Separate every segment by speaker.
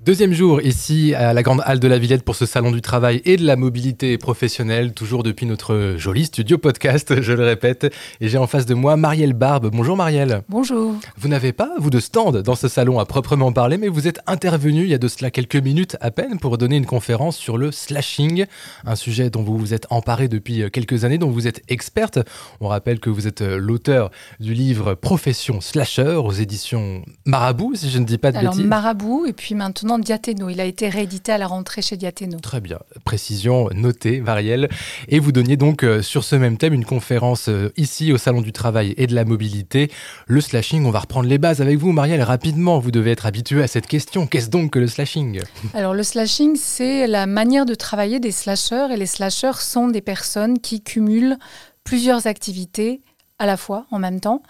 Speaker 1: Deuxième jour ici à la Grande Halle de la Villette pour ce salon du travail et de la mobilité professionnelle, toujours depuis notre joli studio podcast, je le répète. Et j'ai en face de moi Marielle Barbe. Bonjour Marielle.
Speaker 2: Bonjour.
Speaker 1: Vous n'avez pas, vous, de stand dans ce salon à proprement parler, mais vous êtes intervenu il y a de cela quelques minutes à peine pour donner une conférence sur le slashing, un sujet dont vous vous êtes emparé depuis quelques années, dont vous êtes experte. On rappelle que vous êtes l'auteur du livre Profession Slasher aux éditions Marabout, si je ne dis pas de
Speaker 2: Alors
Speaker 1: bêtises.
Speaker 2: Marabout et puis maintenant Diathéno. Il a été réédité à la rentrée chez Diathéno.
Speaker 1: Très bien, précision notée, Marielle. Et vous donniez donc euh, sur ce même thème une conférence euh, ici au Salon du Travail et de la Mobilité. Le slashing, on va reprendre les bases avec vous, Marielle, rapidement. Vous devez être habitué à cette question. Qu'est-ce donc que le slashing?
Speaker 2: Alors le slashing, c'est la manière de travailler des slasheurs et les slasheurs sont des personnes qui cumulent plusieurs activités à la fois, en même temps.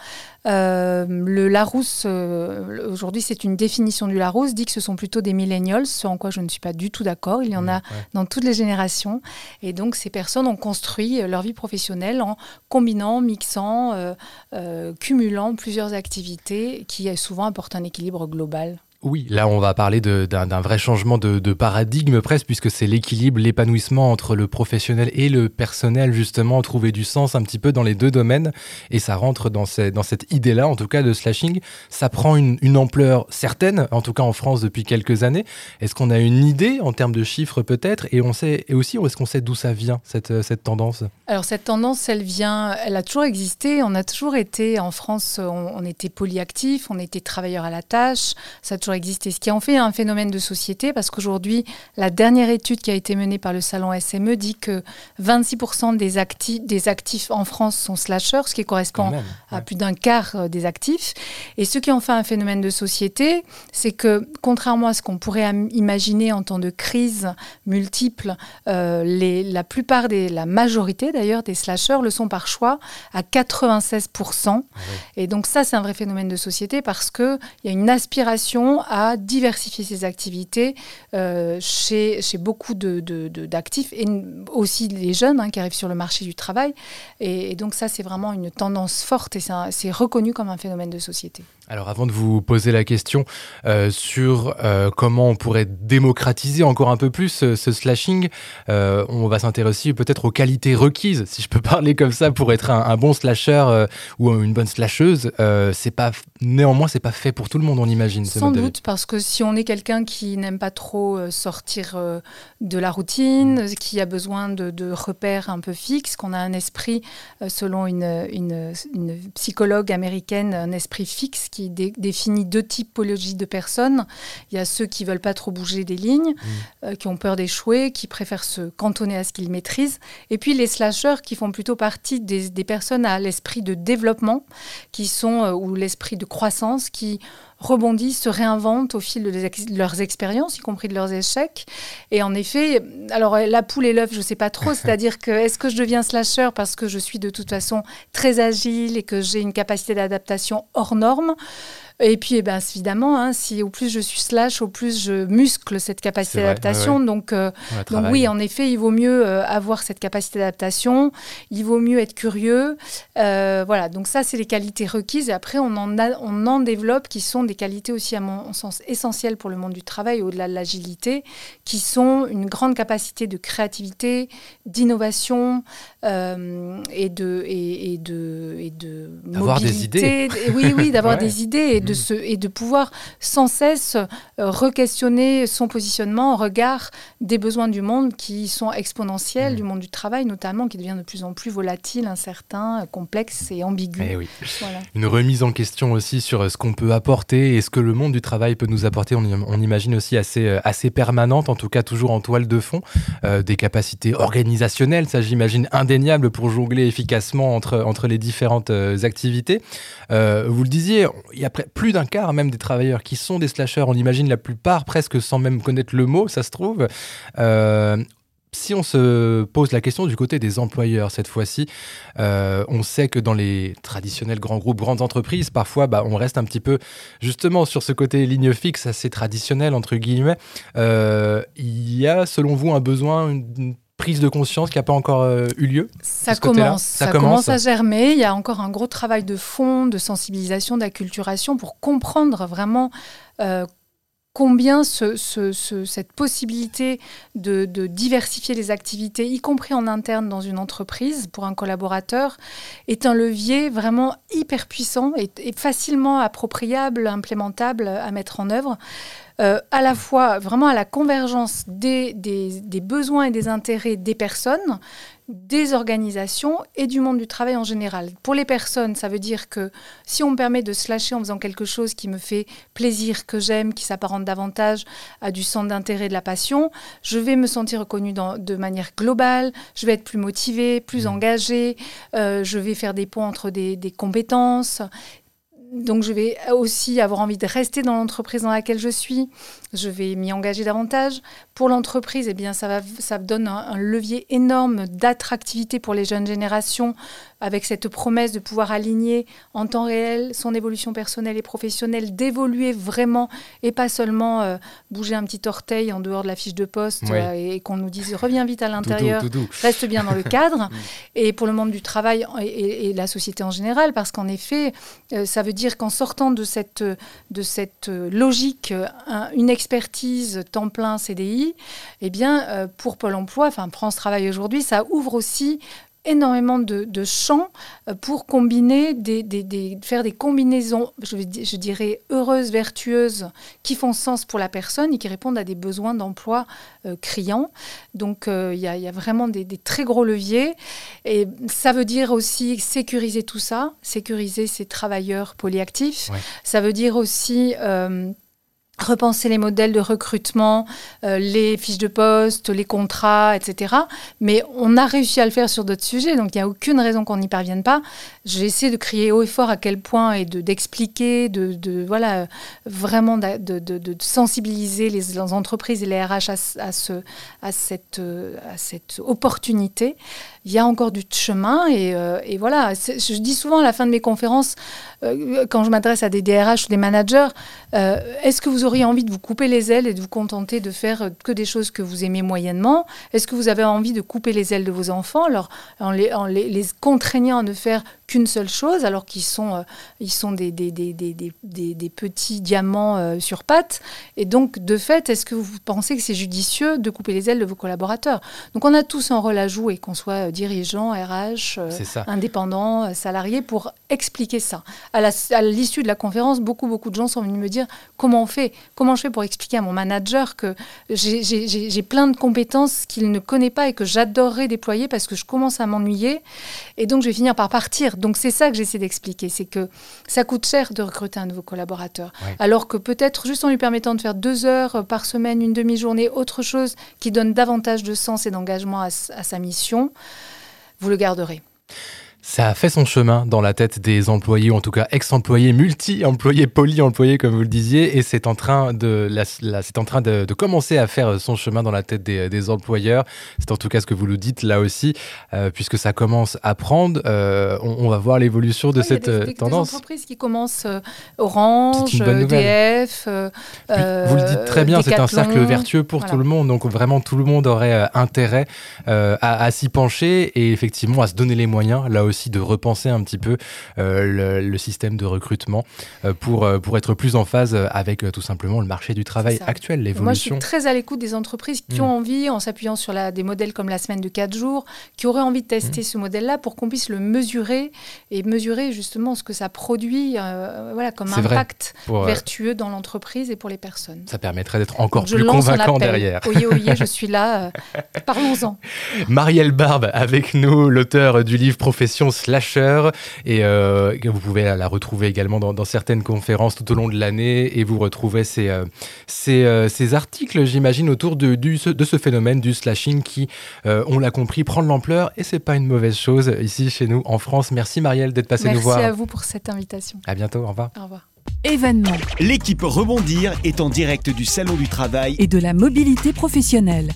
Speaker 2: Euh, le Larousse, euh, aujourd'hui c'est une définition du Larousse, dit que ce sont plutôt des millennials, ce en quoi je ne suis pas du tout d'accord. Il y en a
Speaker 1: Ouais.
Speaker 2: dans toutes les générations. Et donc ces personnes ont construit euh, leur vie professionnelle en combinant, mixant, euh, cumulant plusieurs activités qui souvent apportent un équilibre global.
Speaker 1: Oui, là on va parler d'un vrai changement de, paradigme presque, puisque c'est l'équilibre, l'épanouissement entre le professionnel et le personnel, justement, trouver du sens un petit peu dans les deux domaines. Et ça rentre dans, cette idée-là, en tout cas, de slashing. Ça prend une, ampleur certaine, en tout cas en France depuis quelques années. Est-ce qu'on a une idée en termes de chiffres peut-être? Et et aussi, est-ce qu'on sait d'où ça vient, cette, cette tendance?
Speaker 2: Alors cette tendance, elle vient, elle a toujours existé. On a toujours été en France, on, était polyactifs, on était travailleurs à la tâche. Ça a toujours existé. Ce qui en fait un phénomène de société, parce qu'aujourd'hui, la dernière étude qui a été menée par le salon SME dit que 26% des, acti- des actifs en France sont slasheurs, ce qui correspond
Speaker 1: même.
Speaker 2: à plus d'un quart euh, des actifs. Et ce qui en fait un phénomène de société, c'est que contrairement à ce qu'on pourrait imaginer en temps de crise multiple, euh, les, la plupart des, la majorité d'ailleurs des slasheurs le sont par choix à 96%. Et donc ça, c'est un vrai phénomène de société parce qu'il y a une aspiration à diversifier ses activités euh, chez, beaucoup de- de- d'actifs et aussi les jeunes hein, qui arrivent sur le marché du travail. Et, et donc ça, c'est vraiment une tendance forte et c'est reconnu comme un phénomène de société.
Speaker 1: Alors avant de vous poser la question euh, sur euh, comment on pourrait démocratiser encore un peu plus euh, ce slashing, euh, on va s'intéresser peut-être aux qualités requises, si je peux parler comme ça, pour être un, un bon slasher ou une bonne slasheuse. C'est pas néanmoins c'est pas fait pour tout le monde, on imagine.
Speaker 2: Sans doute, parce que si on est quelqu'un qui n'aime pas trop sortir de la routine,
Speaker 1: Mm.
Speaker 2: qui a besoin de, de repères un peu fixes, qu'on a un esprit, selon une, une- une psychologue américaine, un esprit fixe qui dé- définit deux typologies de personnes. Il y a ceux qui veulent pas trop bouger des lignes,
Speaker 1: Mm.
Speaker 2: euh, qui ont peur d'échouer, qui préfèrent se cantonner à ce qu'ils maîtrisent. Et puis les slasheurs qui font plutôt partie des, des personnes à l'esprit de développement, qui sont, euh, ou l'esprit de croissance, qui rebondissent, se réinventent au fil de, les ex- de leurs expériences, y compris de leurs échecs. Et en effet, alors euh, la poule et l'œuf, je ne sais pas trop, c'est-à-dire que est-ce que je deviens slasher parce que je suis de toute façon très agile et que j'ai une capacité d'adaptation hors norme? Et puis, eh ben, évidemment, hein, si au plus je suis slash, au plus je muscle cette capacité d'adaptation. Donc, euh, donc oui, en effet, il vaut mieux euh, avoir cette capacité d'adaptation, il vaut mieux être curieux. Euh, voilà, donc ça, c'est les qualités requises. Et après, on en, a- on en développe qui sont des qualités aussi, à mon sens, essentielles pour le monde du travail, au-delà de l'agilité, qui sont une grande capacité de créativité, d'innovation et de, et, et de, et de
Speaker 1: D'avoir des
Speaker 2: mobilité. Et oui, oui, d'avoir
Speaker 1: Ouais.
Speaker 2: des idées et de,
Speaker 1: Mm.
Speaker 2: se, et de pouvoir sans cesse euh, re-questionner son positionnement en regard des besoins du monde qui sont exponentiels,
Speaker 1: Mm.
Speaker 2: du monde du travail notamment, qui devient de plus en plus volatile, incertain, complexe et ambigu.
Speaker 1: Eh oui.
Speaker 2: Voilà.
Speaker 1: Une remise en question aussi sur euh, ce qu'on peut apporter et ce que le monde du travail peut nous apporter. On, imagine aussi assez, euh, assez permanente, en tout cas toujours en toile de fond, euh, des capacités organisationnelles, ça j'imagine indéniable pour jongler efficacement entre, entre les différentes activités. Euh, vous le disiez, il y a plus d'un quart même des travailleurs qui sont des slashers. On imagine la plupart presque sans même connaître le mot, ça se trouve. Euh, si on se pose la question du côté des employeurs cette fois-ci, euh, on sait que dans les traditionnels grands groupes, grandes entreprises, parfois bah, on reste un petit peu justement sur ce côté ligne fixe assez traditionnel entre guillemets. Euh, il y a selon vous un besoin, prise de conscience qui n'a pas encore eu lieu
Speaker 2: Ça commence, ça, commence. à germer. Il y a encore un gros travail de fond, de sensibilisation, d'acculturation pour comprendre vraiment combien cette possibilité de, diversifier les activités, y compris en interne dans une entreprise, pour un collaborateur, est un levier vraiment hyper puissant et, facilement appropriable, implémentable à mettre en œuvre. Euh, à la fois vraiment à la convergence des, besoins et des intérêts des personnes, des organisations et du monde du travail en général. Pour les personnes, ça veut dire que si on me permet de se lâcher en faisant quelque chose qui me fait plaisir, que j'aime, qui s'apparente davantage à du centre d'intérêt de la passion, je vais me sentir reconnue de manière globale, je vais être plus motivée, plus mmh. engagée, euh, je vais faire des ponts entre des compétences donc je vais aussi avoir envie de rester dans l'entreprise dans laquelle je suis. Je vais m'y engager davantage. Pour l'entreprise, eh bien, ça, donne un, levier énorme d'attractivité pour les jeunes générations avec cette promesse de pouvoir aligner en temps réel son évolution personnelle et professionnelle, d'évoluer vraiment et pas seulement euh, bouger un petit orteil en dehors de la fiche de poste euh, et, qu'on nous dise reviens vite à l'intérieur, reste bien dans le cadre. et pour le monde du travail et, la société en général, parce qu'en effet, euh, ça veut dire qu'en sortant de cette, de cette logique, une expertise temps plein CDI, eh bien, pour Pôle emploi, enfin France Travail aujourd'hui, ça ouvre aussi énormément de, champs euh, pour combiner, des, faire des combinaisons, je, je, dirais, heureuses, vertueuses, qui font sens pour la personne et qui répondent à des besoins d'emploi euh, criants. Donc euh, il y, a vraiment des, très gros leviers. Et ça veut dire aussi sécuriser tout ça, sécuriser ces travailleurs polyactifs. Ça veut dire aussi repenser les modèles de recrutement, euh, les fiches de poste, les contrats, etc. Mais on a réussi à le faire sur d'autres sujets, donc il n'y a aucune raison qu'on n'y parvienne pas. J'ai essayé de crier haut et fort à quel point et d'expliquer, de, de, voilà, vraiment de, de, sensibiliser les, entreprises et les RH à, ce, à, cette, à cette opportunité. Il y a encore du chemin et, euh, et voilà. Je dis souvent à la fin de mes conférences, euh, quand je m'adresse à des DRH ou des managers, est-ce que vous auriez envie de vous couper les ailes et de vous contenter de faire que des choses que vous aimez moyennement Est-ce que vous avez envie de couper les ailes de vos enfants? Alors, en, les, en les, les contraignant à ne faire qu'une seule chose, alors qu'ils sont, euh, ils sont des, des, des, des petits diamants euh, sur pattes. Et donc, de fait, est-ce que vous pensez que c'est judicieux de couper les ailes de vos collaborateurs? Donc, on a tous un rôle à jouer, qu'on soit dirigeant, RH, euh, indépendant, salarié, pour expliquer ça. À l'issue de la conférence, beaucoup, beaucoup de gens sont venus me dire comment on fait, comment je fais pour expliquer à mon manager que j'ai plein de compétences qu'il ne connaît pas et que j'adorerais déployer parce que je commence à m'ennuyer? Et donc, je vais finir par partir. Donc c'est ça que j'essaie d'expliquer, c'est que ça coûte cher de recruter un nouveau collaborateur. Alors que peut-être juste en lui permettant de faire deux heures par semaine, une demi-journée, autre chose qui donne davantage de sens et d'engagement à sa mission, vous le garderez.
Speaker 1: Ça a fait son chemin dans la tête des employés, ou en tout cas ex-employés, multi-employés, poly-employés, comme vous le disiez, et c'est en train, de, c'est en train de, commencer à faire son chemin dans la tête des, employeurs. C'est en tout cas ce que vous nous dites là aussi, euh, puisque ça commence à prendre. Euh, on, va voir l'évolution de cette
Speaker 2: euh,
Speaker 1: tendance.
Speaker 2: Il y a des entreprises qui commencent Orange, EDF.
Speaker 1: vous le dites très bien, c'est un cercle vertueux pour tout le monde, donc vraiment tout le monde aurait intérêt à, à s'y pencher et effectivement à se donner les moyens, là aussi de repenser un petit peu euh, le, système de recrutement euh, pour, euh, pour être plus en phase avec tout simplement le marché du travail actuel, l'évolution. Moi, je
Speaker 2: suis très à l'écoute des entreprises qui mm. ont envie, en s'appuyant sur la, des modèles comme la semaine de 4 jours, qui auraient envie de tester mm. ce modèle-là pour qu'on puisse le mesurer et mesurer justement ce que ça produit voilà, comme impact vertueux dans l'entreprise et pour les personnes.
Speaker 1: Ça permettrait d'être encore plus convaincant derrière.
Speaker 2: Oyez, oyez, je suis là. Parlons-en.
Speaker 1: Marielle Barbe avec nous, l'auteur du livre Profession slasher et euh, vous pouvez la retrouver également dans, certaines conférences tout au long de l'année et vous retrouvez ces, euh, euh, ces, articles, j'imagine, autour de, du, de ce phénomène du slashing qui, on l'a compris, prend de l'ampleur et c'est pas une mauvaise chose ici chez nous en France. Merci Marielle d'être passée nous voir.
Speaker 2: Merci à vous pour cette invitation.
Speaker 1: À bientôt, au revoir.
Speaker 2: Au revoir.
Speaker 3: Événement.
Speaker 4: L'équipe Rebondir est en direct du Salon du Travail
Speaker 3: et de la mobilité professionnelle.